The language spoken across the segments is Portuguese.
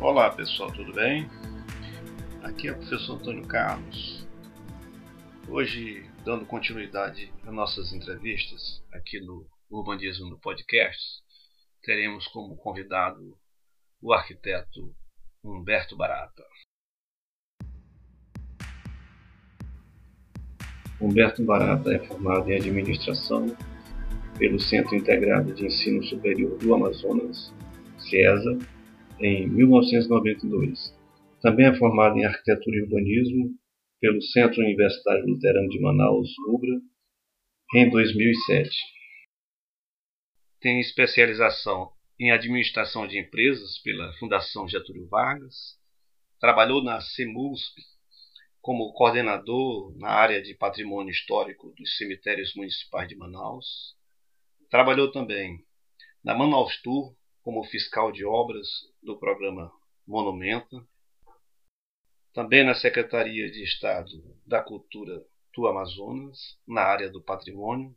Olá pessoal, tudo bem? Aqui é o professor Antônio Carlos. Hoje, dando continuidade às nossas entrevistas aqui no Urbanismo no Podcast, teremos como convidado o arquiteto Humberto Barata. Humberto Barata é formado em administração pelo Centro Integrado de Ensino Superior do Amazonas, CIESA, em 1992. Também é formado em Arquitetura e Urbanismo pelo Centro Universitário Luterano de Manaus, UBRA, em 2007. Tem especialização em Administração de Empresas pela Fundação Getúlio Vargas. Trabalhou na CEMUSP como coordenador na área de patrimônio histórico dos cemitérios municipais de Manaus. Trabalhou também na Manaus Tour como fiscal de obras do programa Monumenta, também na Secretaria de Estado da Cultura do Amazonas, na área do patrimônio,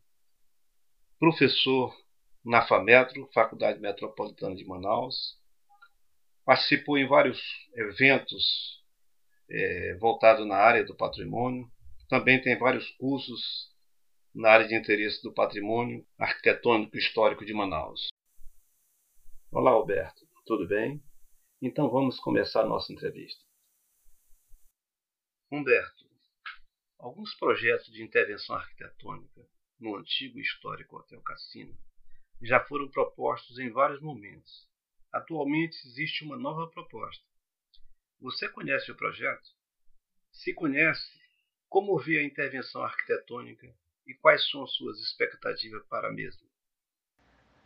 professor na FAMetro, Faculdade Metropolitana de Manaus, participou em vários eventos é, voltados na área do patrimônio, também tem vários cursos na área de interesse do patrimônio arquitetônico histórico de Manaus. Olá, Alberto, tudo bem? Então vamos começar nossa entrevista. Humberto, alguns projetos de intervenção arquitetônica no antigo histórico Hotel Cassino já foram propostos em vários momentos. Atualmente existe uma nova proposta. Você conhece o projeto? Se conhece, como vê a intervenção arquitetônica e quais são as suas expectativas para a mesma?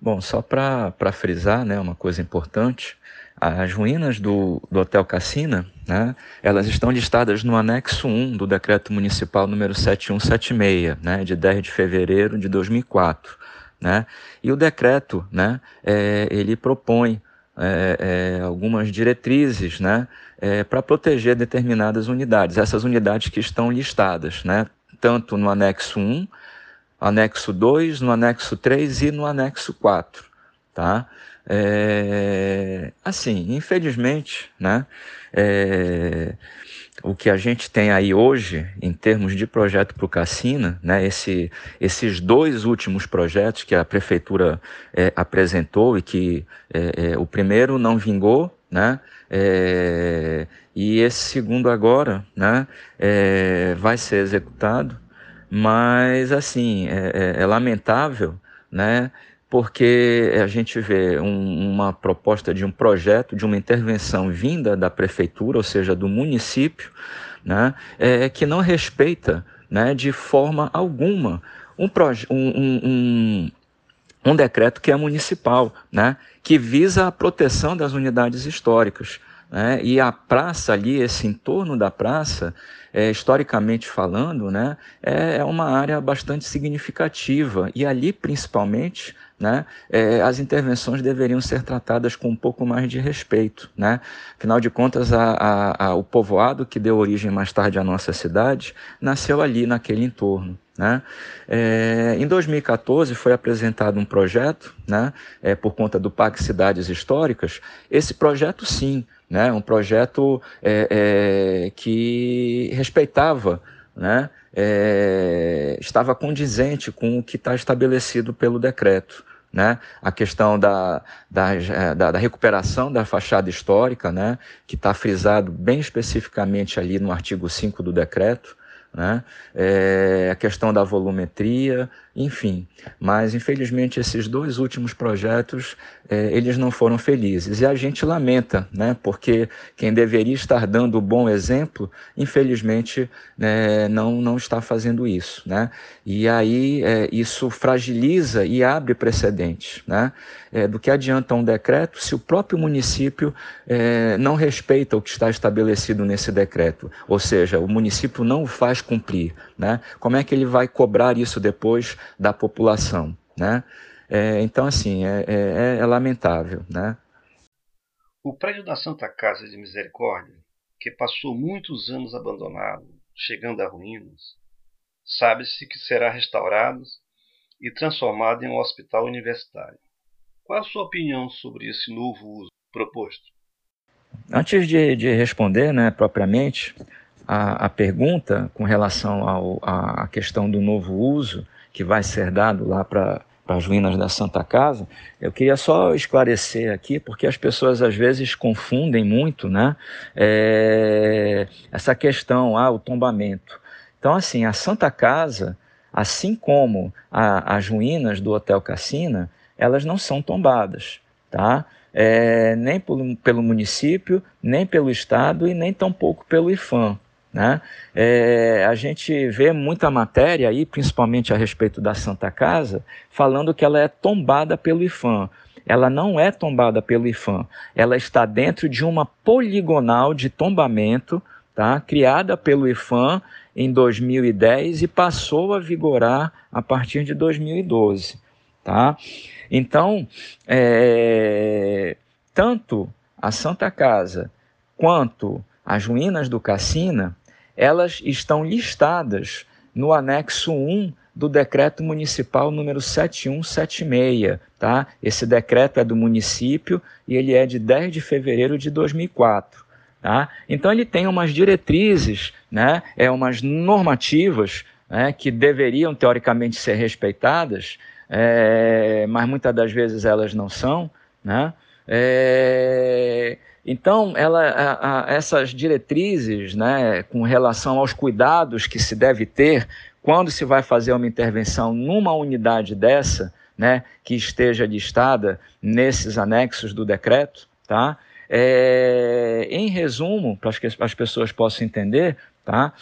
Bom, só para frisar, né, uma coisa importante, as ruínas do, do Hotel Cassina, né, elas estão listadas no anexo 1 do Decreto Municipal número 7176, né, de 10 de fevereiro de 2004. Né, e o decreto, né, é, ele propõe é, é, algumas diretrizes né, é, para proteger determinadas unidades, essas unidades que estão listadas, né, tanto no anexo 1 anexo 2, no anexo 3 e no anexo 4, tá? É, assim, infelizmente, né, é, o que a gente tem aí hoje, em termos de projeto para o Cassina, né, esse, esses dois últimos projetos que a Prefeitura é, apresentou e que é, é, o primeiro não vingou, né, é, e esse segundo agora né, vai ser executado, mas, assim, é, é, é lamentável, né? porque a gente vê um, uma proposta de um projeto, de uma intervenção vinda da prefeitura, ou seja, do município, né, é, que não respeita né, de forma alguma um, um, um, um decreto que é municipal, né, que visa a proteção das unidades históricas. Né, e a praça ali, esse entorno da praça, é, historicamente falando, né, é, é uma área bastante significativa. E ali, principalmente, né, é, as intervenções deveriam ser tratadas com um pouco mais de respeito. Né? Afinal de contas, a, a, a, o povoado que deu origem mais tarde à nossa cidade nasceu ali, naquele entorno. Né? É, em 2014 foi apresentado um projeto, né, é, por conta do Parque Cidades Históricas. Esse projeto, sim, né? um projeto é, é, que respeitava, né? É, estava condizente com o que está estabelecido pelo decreto. Né? A questão da, da, da, da recuperação da fachada histórica, né? que está frisado bem especificamente ali no artigo 5 do decreto, né? É, a questão da volumetria, enfim. Mas, infelizmente, esses dois últimos projetos, é, eles não foram felizes. E a gente lamenta, né? porque quem deveria estar dando o bom exemplo, infelizmente, né, não, não está fazendo isso. Né? E aí é, isso fragiliza e abre precedentes. Né? É, do que adianta um decreto se o próprio município não respeita o que está estabelecido nesse decreto? Ou seja, o município não faz cumprir. Né? Como é que ele vai cobrar isso depois da população? Né? É, então, assim, é, é, é, lamentável. Né? O prédio da Santa Casa de Misericórdia, que passou muitos anos abandonado, chegando a ruínas, sabe-se que será restaurado e transformado em um hospital universitário. Qual a sua opinião sobre esse novo uso proposto? antes de, de responder né, propriamente a, a pergunta com relação a questão do novo uso que vai ser dado lá para as ruínas da Santa Casa, eu queria só esclarecer aqui, porque as pessoas às vezes confundem muito né, é, essa questão, ah, o tombamento. Então, assim, a Santa Casa, assim como a, as ruínas do Hotel Cassina, elas não são tombadas, tá? É, nem pelo, pelo município, nem pelo Estado e nem tampouco pelo IFAM. Né? É, a gente vê muita matéria aí, principalmente a respeito da Santa Casa, falando que ela é tombada pelo IFAM. Ela não é tombada pelo IFAM, ela está dentro de uma poligonal de tombamento tá? criada pelo IFAM em 2010 e passou a vigorar a partir de 2012. Tá? Então, é, tanto a Santa Casa quanto as ruínas do Cassina, elas estão listadas no anexo 1 do decreto municipal número 7176, tá? Esse decreto é do município e ele é de 10 de fevereiro de 2004. Tá? Então ele tem umas diretrizes, né, é umas normativas né, que deveriam teoricamente ser respeitadas, é, mas muitas das vezes elas não são. Né? É, então, ela, a, a, essas diretrizes né, com relação aos cuidados que se deve ter quando se vai fazer uma intervenção numa unidade dessa, né, que esteja listada nesses anexos do decreto, tá? É, em resumo, para que as pessoas possam entender, tá?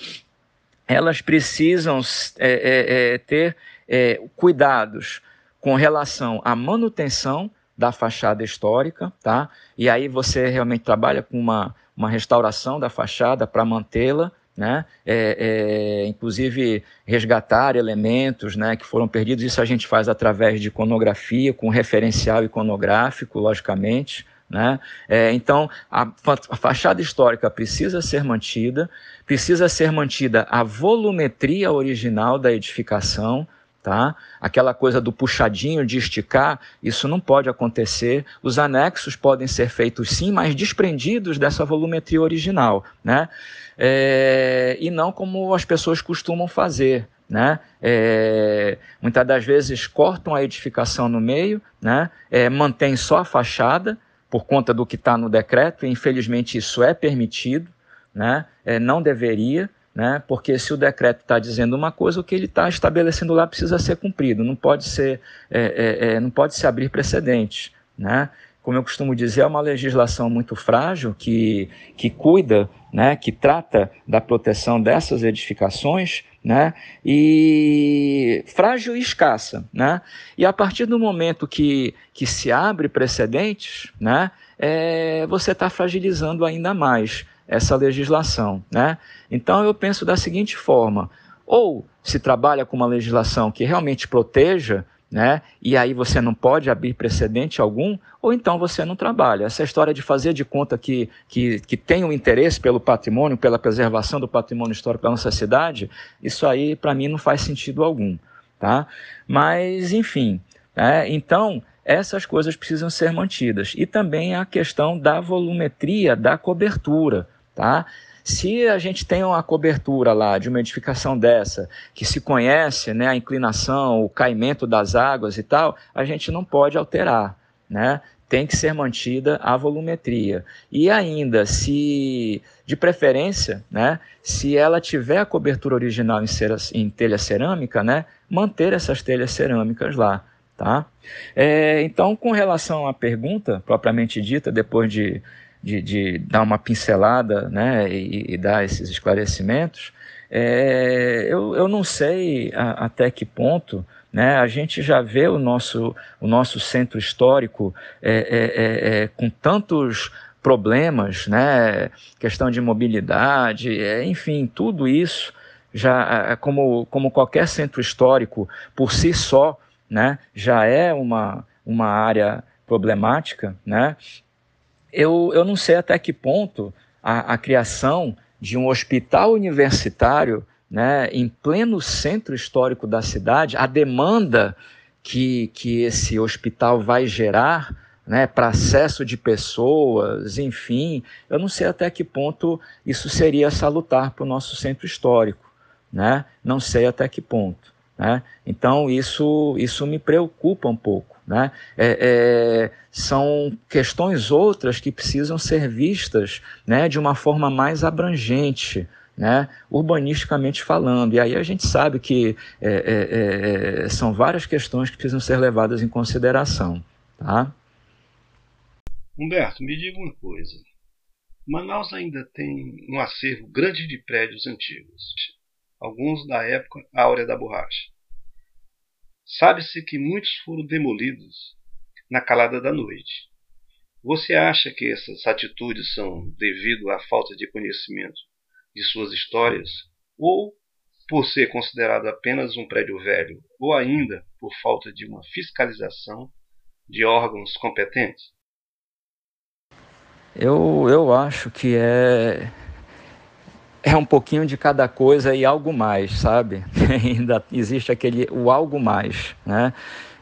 elas precisam é, é, é, ter é, cuidados com relação à manutenção da fachada histórica, tá? E aí você realmente trabalha com uma, uma restauração da fachada para mantê-la, né? É, é, inclusive resgatar elementos, né, que foram perdidos. Isso a gente faz através de iconografia, com referencial iconográfico, logicamente, né? É, então, a, a, fachada histórica precisa ser mantida, precisa ser mantida a volumetria original da edificação, tá? Aquela coisa do puxadinho de esticar, isso não pode acontecer. Os anexos podem ser feitos sim, mas desprendidos dessa volumetria original, né? É, e não como as pessoas costumam fazer, né? É, muitas das vezes cortam a edificação no meio, né? É, mantém só a fachada, por conta do que está no decreto, e infelizmente isso é permitido, né? É, não deveria, né? porque se o decreto está dizendo uma coisa, o que ele está estabelecendo lá precisa ser cumprido, não pode ser, é, é, é, não pode se abrir precedentes. Né? Como eu costumo dizer, é uma legislação muito frágil que, que cuida, né? que trata da proteção dessas edificações, né? E frágil e escassa, né? E a partir do momento que, que se abre precedentes, né? É, você está fragilizando ainda mais essa legislação, né? Então eu penso da seguinte forma: ou se trabalha com uma legislação que realmente proteja né? E aí você não pode abrir precedente algum, ou então você não trabalha. Essa história de fazer de conta que, que, que tem um interesse pelo patrimônio, pela preservação do patrimônio histórico da nossa cidade, isso aí para mim não faz sentido algum, tá? Mas, enfim, né? então essas coisas precisam ser mantidas. E também a questão da volumetria da cobertura, tá? Se a gente tem uma cobertura lá de uma edificação dessa, que se conhece né, a inclinação, o caimento das águas e tal, a gente não pode alterar, né? Tem que ser mantida a volumetria. E ainda, se, de preferência, né, se ela tiver a cobertura original em, cera, em telha cerâmica, né, manter essas telhas cerâmicas lá. Tá? É, então, com relação à pergunta propriamente dita, depois de de, de dar uma pincelada né, e, e dar esses esclarecimentos, é, eu, eu não sei a, até que ponto né, a gente já vê o nosso, o nosso centro histórico é, é, é, é com tantos problemas, né, questão de mobilidade, enfim, tudo isso já como, como qualquer centro histórico por si só, né, já é uma, uma área problemática, né? eu, eu não sei até que ponto a, a criação de um hospital universitário né, em pleno centro histórico da cidade, a demanda que, que esse hospital vai gerar né, para acesso de pessoas, enfim, eu não sei até que ponto isso seria salutar para o nosso centro histórico, né? Não sei até que ponto, né? Então isso isso me preocupa um pouco, né? É, é, são questões outras que precisam ser vistas, né, de uma forma mais abrangente, né, urbanisticamente falando. E aí a gente sabe que é, é, é, são várias questões que precisam ser levadas em consideração. Tá? Humberto, me diga uma coisa. Manaus ainda tem um acervo grande de prédios antigos, alguns da época áurea da borracha. Sabe-se que muitos foram demolidos na calada da noite. Você acha que essas atitudes são devido à falta de conhecimento de suas histórias, ou por ser considerado apenas um prédio velho, ou ainda por falta de uma fiscalização de órgãos competentes? Eu, eu acho que é é um pouquinho de cada coisa e algo mais, sabe? Ainda existe aquele o algo mais, né?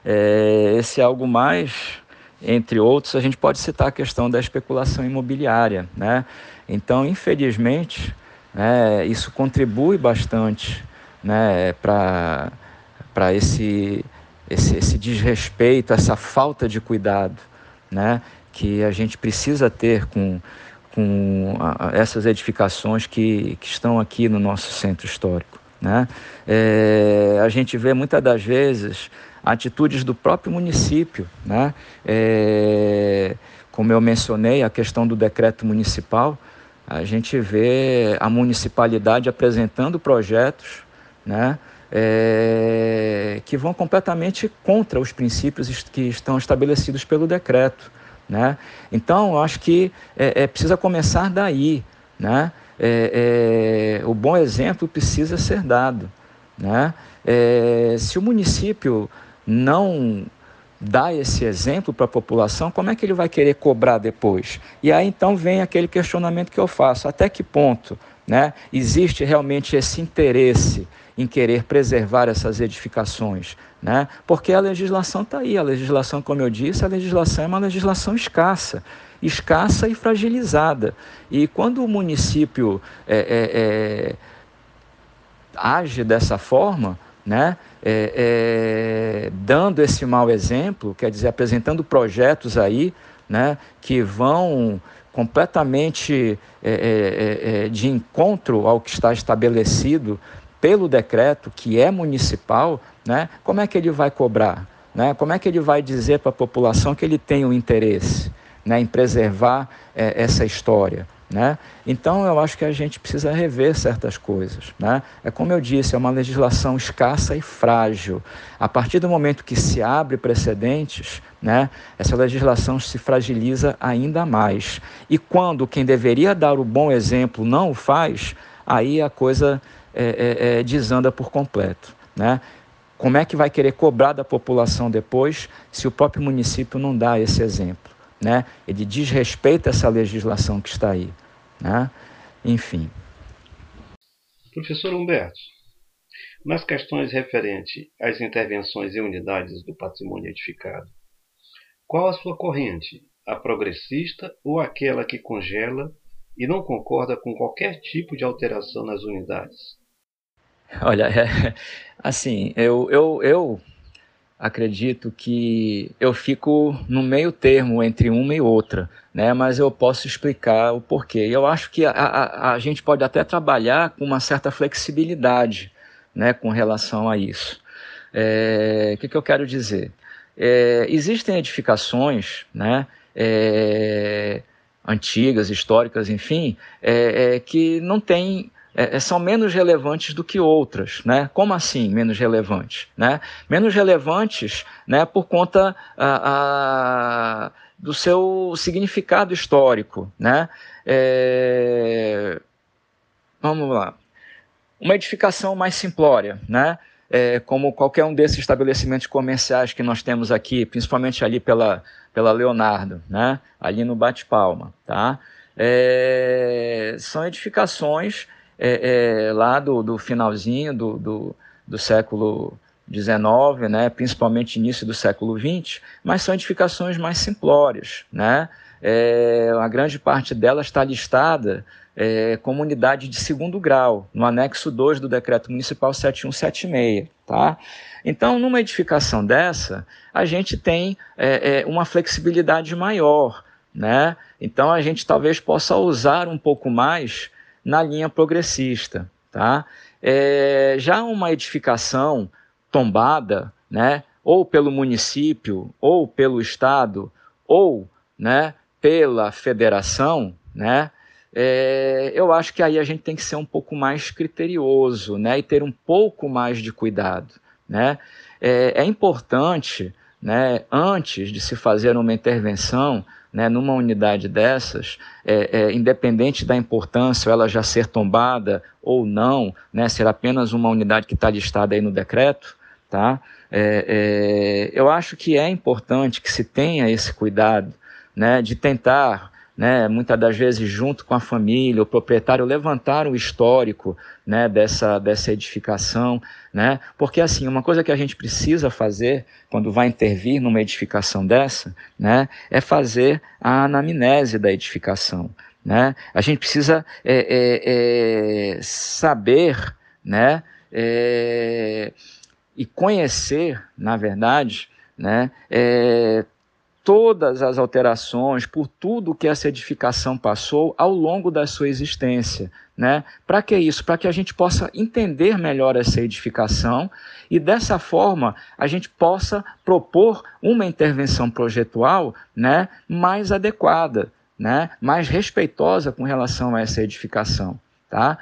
É, esse algo mais, entre outros, a gente pode citar a questão da especulação imobiliária, né? Então, infelizmente, né, isso contribui bastante né, para esse, esse, esse desrespeito, essa falta de cuidado né, que a gente precisa ter com, com a, essas edificações que, que estão aqui no nosso centro histórico. Né? É, a gente vê muitas das vezes atitudes do próprio município, né? É, como eu mencionei, a questão do decreto municipal, a gente vê a municipalidade apresentando projetos né, é, que vão completamente contra os princípios que estão estabelecidos pelo decreto. Né? Então, eu acho que é, é precisa começar daí. Né? É, é, o bom exemplo precisa ser dado. Né? É, se o município não dá esse exemplo para a população, como é que ele vai querer cobrar depois? E aí então vem aquele questionamento que eu faço: até que ponto né, existe realmente esse interesse em querer preservar essas edificações? Né? Porque a legislação está aí, a legislação, como eu disse, a legislação é uma legislação escassa escassa e fragilizada. E quando o município é, é, é, age dessa forma, né, é, é, dando esse mau exemplo, quer dizer, apresentando projetos aí né, que vão completamente é, de encontro ao que está estabelecido pelo decreto, que é municipal, né, como é que ele vai cobrar? Né? Como é que ele vai dizer para a população que ele tem um interesse né, em preservar é, essa história? Né? Então, eu acho que a gente precisa rever certas coisas. Né? É como eu disse, é uma legislação escassa e frágil. A partir do momento que se abre precedentes, né, essa legislação se fragiliza ainda mais. E quando quem deveria dar o bom exemplo não o faz, aí a coisa é, é, é, desanda por completo. Né? Como é que vai querer cobrar da população depois se o próprio município não dá esse exemplo? Né? Ele desrespeita essa legislação que está aí. Né? Enfim. Professor Humberto, nas questões referentes às intervenções em unidades do patrimônio edificado, qual a sua corrente? A progressista ou aquela que congela e não concorda com qualquer tipo de alteração nas unidades? Olha, é, assim, eu, eu, eu acredito que eu fico no meio termo entre uma e outra, né? mas eu posso explicar o porquê. Eu acho que a, a, a gente pode até trabalhar com uma certa flexibilidade né, com relação a isso. É, o que, que eu quero dizer? É, existem edificações né, é, antigas, históricas, enfim, é, é, que não têm é, é, são menos relevantes do que outras, né? Como assim menos relevantes, né? Menos relevantes, né? Por conta a, a, do seu significado histórico, né? É, vamos lá, uma edificação mais simplória, né? É, como qualquer um desses estabelecimentos comerciais que nós temos aqui, principalmente ali pela, pela Leonardo, né? Ali no Bate Palma, tá? É, são edificações é, é, lá do, do finalzinho do, do, do século XIX, né, principalmente início do século XX, mas são edificações mais simplórias. Né? É, a grande parte delas está listada é, como unidade de segundo grau, no anexo 2 do Decreto Municipal 7176. Tá? Então, numa edificação dessa, a gente tem é, é, uma flexibilidade maior. Né? Então, a gente talvez possa usar um pouco mais na linha progressista. Tá? É, já uma edificação tombada, né, ou pelo município, ou pelo Estado, ou né, pela federação, né, é, eu acho que aí a gente tem que ser um pouco mais criterioso né, e ter um pouco mais de cuidado. Né? É, é importante, né, antes de se fazer uma intervenção, né, numa unidade dessas, é, é, independente da importância, ela já ser tombada ou não, né, ser apenas uma unidade que está listada aí no decreto, tá? É, é, eu acho que é importante que se tenha esse cuidado, né, de tentar né, muitas das vezes junto com a família, o proprietário levantar o histórico né, dessa, dessa edificação, né, porque assim, uma coisa que a gente precisa fazer quando vai intervir numa edificação dessa, né, é fazer a anamnese da edificação, né, a gente precisa é, é, é, saber, né, é, e conhecer, na verdade, né, é, todas as alterações, por tudo que essa edificação passou ao longo da sua existência. Né? Para que isso? Para que a gente possa entender melhor essa edificação e dessa forma a gente possa propor uma intervenção projetual né, mais adequada, né, mais respeitosa com relação a essa edificação. Tá?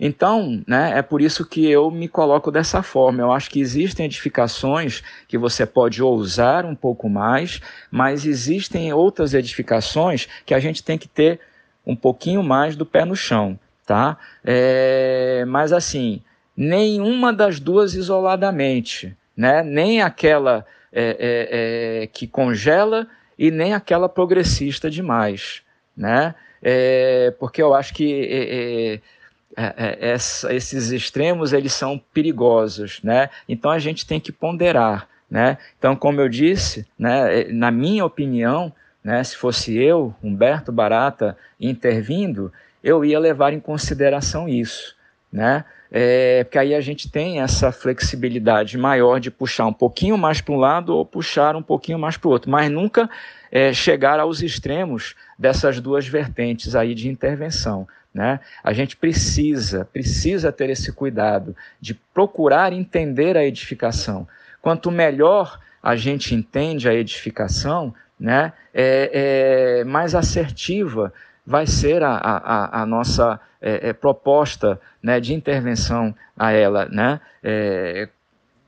Então, né, é por isso que eu me coloco dessa forma. Eu acho que existem edificações que você pode ousar um pouco mais, mas existem outras edificações que a gente tem que ter um pouquinho mais do pé no chão. Tá? É, mas assim, nenhuma das duas isoladamente, né? nem aquela é, é, é que congela e nem aquela progressista demais. Né? É, porque eu acho que é, é, é essa, esses extremos eles são perigosos, né? Então a gente tem que ponderar, né? Então, como eu disse, né, na minha opinião, né, se fosse eu, Humberto Barata, intervindo, eu ia levar em consideração isso, né? É, porque aí a gente tem essa flexibilidade maior de puxar um pouquinho mais para um lado ou puxar um pouquinho mais para o outro, mas nunca é, chegar aos extremos dessas duas vertentes aí de intervenção. Né? A gente precisa, precisa ter esse cuidado de procurar entender a edificação. Quanto melhor a gente entende a edificação, né, é, é mais assertiva vai ser a, a, a nossa é, é, proposta né, de intervenção a ela. Né?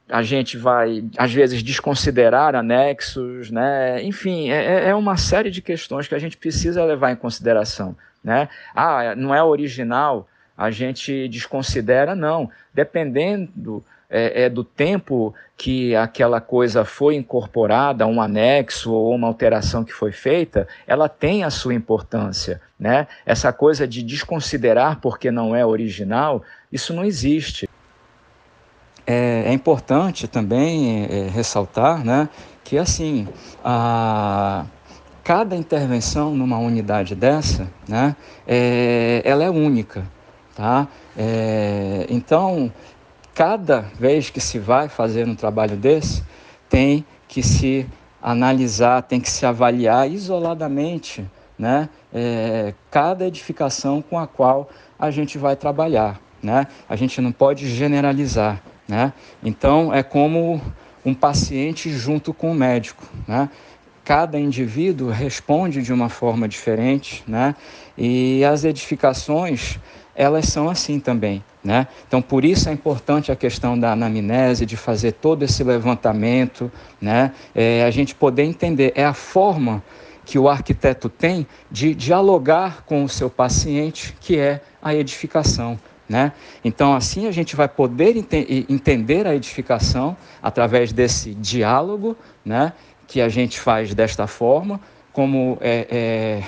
A gente vai, às vezes, desconsiderar anexos, né? enfim, é, é, é uma série de questões que a gente precisa levar em consideração. Né? Ah, não é original, a gente desconsidera, não. Dependendo é, é, do tempo que aquela coisa foi incorporada, um anexo ou uma alteração que foi feita, ela tem a sua importância. Né? Essa coisa de desconsiderar porque não é original, isso não existe. É, é importante também é, ressaltar né, que assim a, cada intervenção numa unidade dessa, né, é, ela é única, tá? É, então, cada vez que se vai fazer um trabalho desse, tem que se analisar, tem que se avaliar isoladamente, né, é, cada edificação com a qual a gente vai trabalhar, né? A gente não pode generalizar. Né? Então, é como um paciente junto com o médico. Né? Cada indivíduo responde de uma forma diferente, né? e as edificações elas são assim também. Né? Então, por isso é importante a questão da anamnese, de fazer todo esse levantamento, né? É, a gente poder entender, é a forma que o arquiteto tem de dialogar com o seu paciente, que é a edificação. Né? Então, assim a gente vai poder ente entender a edificação através desse diálogo né? que a gente faz desta forma, como é, é,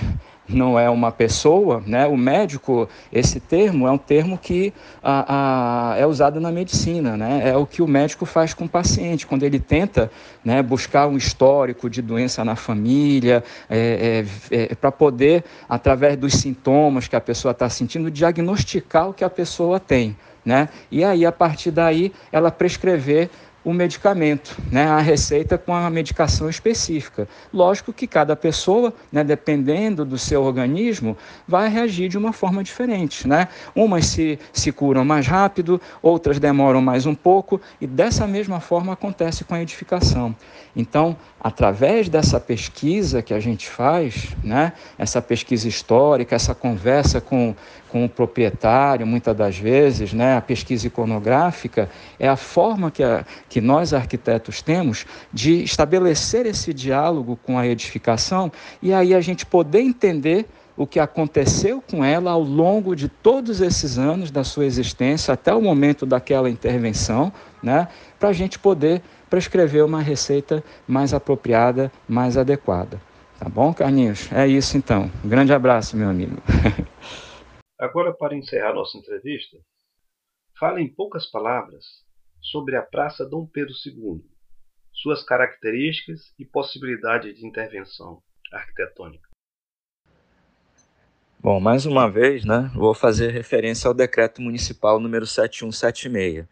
não é uma pessoa, né? O médico, esse termo é um termo que a, a, é usado na medicina, né? É o que o médico faz com o paciente quando ele tenta, né, buscar um histórico de doença na família, é, é, é, para poder, através dos sintomas que a pessoa está sentindo, diagnosticar o que a pessoa tem, né? E aí a partir daí ela prescrever o medicamento, né, a receita com a medicação específica. Lógico que cada pessoa, né, dependendo do seu organismo, vai reagir de uma forma diferente. Né? Umas se, se curam mais rápido, outras demoram mais um pouco, e dessa mesma forma acontece com a edificação. Então, através dessa pesquisa que a gente faz, né, essa pesquisa histórica, essa conversa com, com o proprietário, muitas das vezes, né, a pesquisa iconográfica, é a forma que, a, que nós arquitetos temos de estabelecer esse diálogo com a edificação e aí a gente poder entender o que aconteceu com ela ao longo de todos esses anos da sua existência, até o momento daquela intervenção, né, para a gente poder prescrever uma receita mais apropriada, mais adequada. Tá bom, Carlinhos? É isso então. Um grande abraço, meu amigo. Agora, para encerrar nossa entrevista, fale em poucas palavras sobre a Praça Dom Pedro II, suas características e possibilidade de intervenção arquitetônica. Bom, mais uma vez, né, vou fazer referência ao decreto municipal número 7176.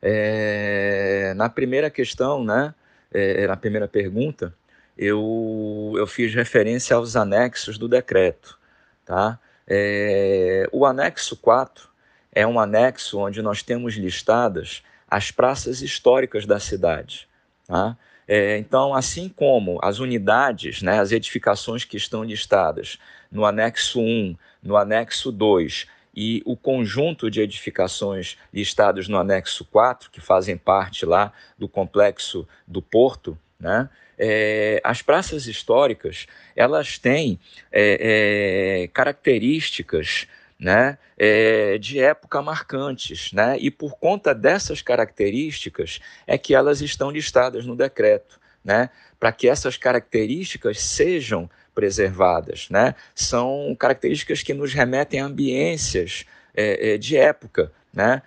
É, na primeira questão, né, é, na primeira pergunta, eu, eu fiz referência aos anexos do decreto, tá? É, o anexo 4 é um anexo onde nós temos listadas as praças históricas da cidade. Tá? É, então, assim como as unidades, né, as edificações que estão listadas no anexo 1, no anexo 2 e o conjunto de edificações listados no anexo 4, que fazem parte lá do complexo do Porto, né, é, as praças históricas elas têm é, é, características né, é, de época marcantes, né, e por conta dessas características é que elas estão listadas no decreto, né, para que essas características sejam preservadas, né, são características que nos remetem a ambiências é, é, de época, né,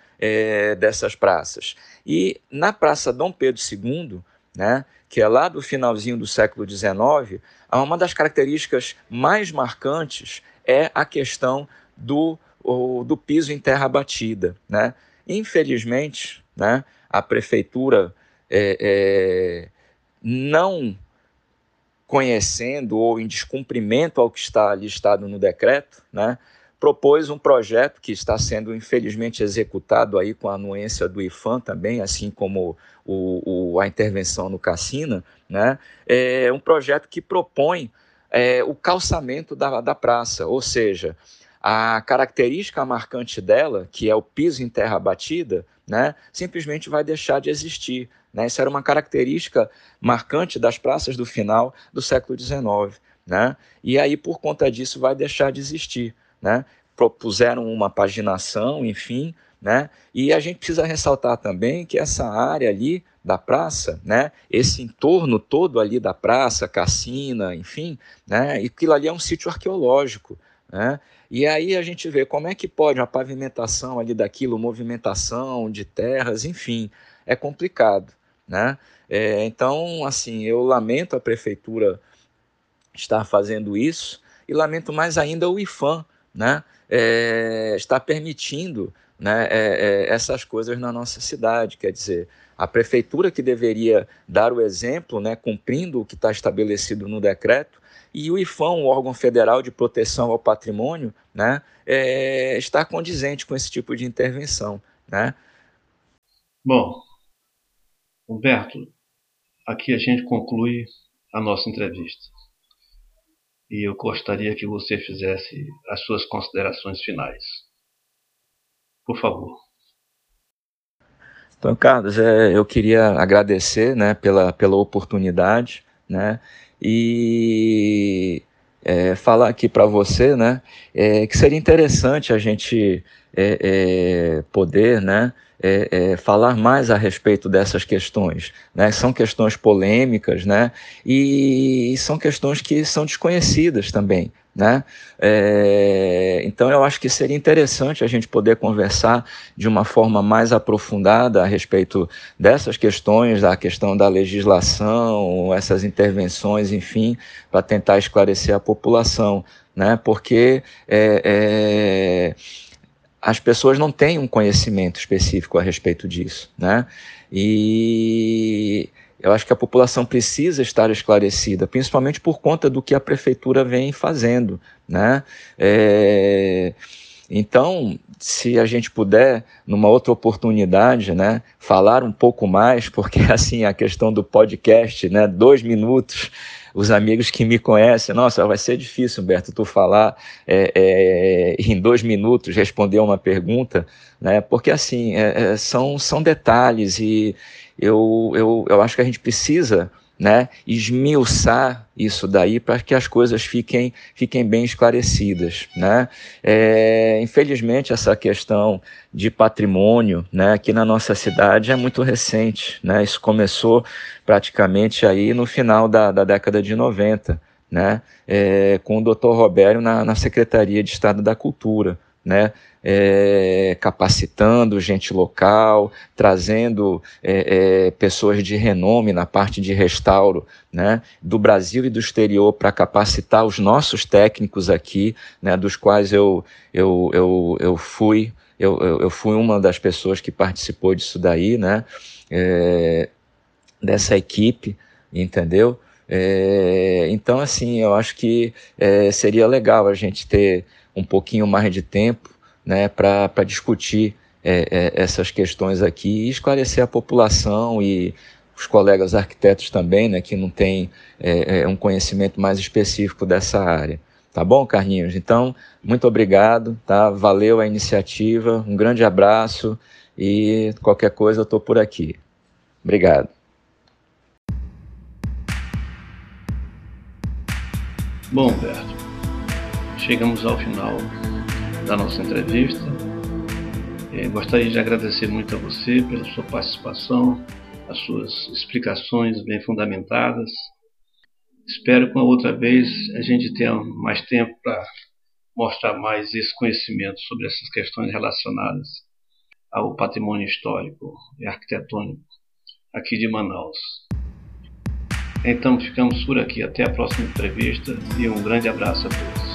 dessas praças. E na Praça Dom Pedro II, né, que é lá do finalzinho do século XIX, uma das características mais marcantes é a questão do, do piso em terra batida. Né? Infelizmente, né, a prefeitura é, é, não conhecendo ou em descumprimento ao que está listado no decreto, né, propôs um projeto que está sendo infelizmente executado aí com a anuência do IFAM também, assim como o, o, a intervenção no Cassina, né? é um projeto que propõe é, o calçamento da, da praça, ou seja, a característica marcante dela, que é o piso em terra batida, né, simplesmente vai deixar de existir. Né? Isso era uma característica marcante das praças do final do século XIX. Né? E aí, por conta disso, vai deixar de existir né? propuseram uma paginação, enfim, né? E a gente precisa ressaltar também que essa área ali da praça, né? Esse entorno todo ali da praça, Cassina, enfim, né? E aquilo ali é um sítio arqueológico, né? E aí a gente vê como é que pode a pavimentação ali daquilo, movimentação de terras, enfim, é complicado, né? É, então, assim, eu lamento a prefeitura estar fazendo isso e lamento mais ainda o IFAM, né, é, está permitindo né, é, é, essas coisas na nossa cidade. Quer dizer, a prefeitura que deveria dar o exemplo, né, cumprindo o que está estabelecido no decreto, e o IFAM, o órgão federal de proteção ao patrimônio, né, é, está condizente com esse tipo de intervenção. Né? Bom, Humberto, aqui a gente conclui a nossa entrevista e eu gostaria que você fizesse as suas considerações finais. Por favor. Então, Carlos, é, eu queria agradecer né, pela, pela oportunidade né, e é, falar aqui para você né, é, que seria interessante a gente é, é, poder né, é, é, falar mais a respeito dessas questões. Né? São questões polêmicas né? e são questões que são desconhecidas também. Né? É, então, eu acho que seria interessante a gente poder conversar de uma forma mais aprofundada a respeito dessas questões, da questão da legislação, essas intervenções, enfim, para tentar esclarecer a população, né? porque é, é, as pessoas não têm um conhecimento específico a respeito disso. Né? E eu acho que a população precisa estar esclarecida, principalmente por conta do que a prefeitura vem fazendo, né? É... Então, se a gente puder, numa outra oportunidade, né, falar um pouco mais, porque assim a questão do podcast, né, dois minutos, os amigos que me conhecem, nossa, vai ser difícil, Humberto, tu falar é, é, em dois minutos, responder uma pergunta, né, porque assim é, é são, são detalhes e eu, eu, eu acho que a gente precisa né, esmiuçar isso daí para que as coisas fiquem, fiquem bem esclarecidas. Né? É, infelizmente, essa questão de patrimônio né, aqui na nossa cidade é muito recente. Né? Isso começou praticamente aí no final da, da década de 90, né? É, com o Dr. Robério na, na Secretaria de Estado da Cultura. Né? é, capacitando gente local, trazendo é, é, pessoas de renome na parte de restauro né, do Brasil e do exterior para capacitar os nossos técnicos aqui, né, dos quais eu, eu, eu, eu fui. Eu, eu, fui uma das pessoas que participou disso daí, né? É, dessa equipe, entendeu? É, então, assim, eu acho que é, seria legal a gente ter um pouquinho mais de tempo né, para discutir é, é, essas questões aqui e esclarecer a população e os colegas arquitetos também, né, que não têm é, é, um conhecimento mais específico dessa área. Tá bom, Carlinhos? Então, muito obrigado, tá? Valeu a iniciativa, um grande abraço e qualquer coisa eu estou por aqui. Obrigado. Bom, Berto, chegamos ao final da nossa entrevista. É, gostaria de agradecer muito a você pela sua participação, as suas explicações bem fundamentadas. Espero que uma outra vez a gente tenha mais tempo para mostrar mais esse conhecimento sobre essas questões relacionadas ao patrimônio histórico e arquitetônico aqui de Manaus. Então ficamos por aqui. Até a próxima entrevista e um grande abraço a todos.